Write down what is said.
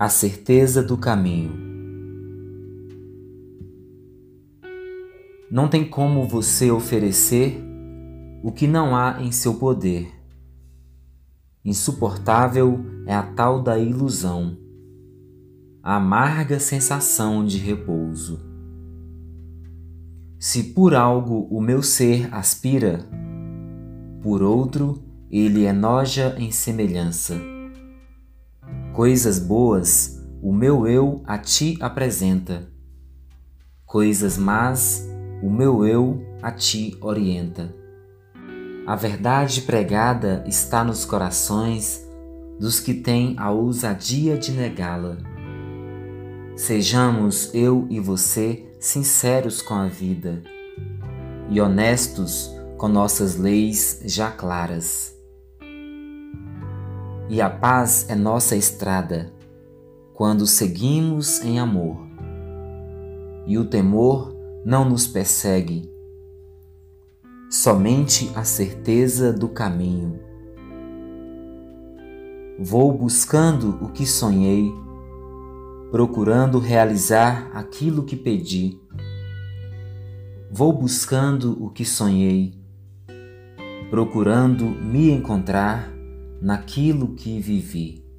A certeza do caminho. Não tem como você oferecer o que não há em seu poder. Insuportável é a tal da ilusão, a amarga sensação de repouso. Se por algo o meu ser aspira, por outro ele enoja em semelhança Coisas boas o meu eu a ti apresenta, coisas más o meu eu a ti orienta. A verdade pregada está nos corações dos que têm a ousadia de negá-la. Sejamos eu e você sinceros com a vida e honestos com nossas leis já claras e a paz é nossa estrada quando seguimos em amor. E o temor não nos persegue, somente a certeza do caminho. Vou buscando o que sonhei, procurando realizar aquilo que pedi. Vou buscando o que sonhei, procurando me encontrar naquilo que vivi.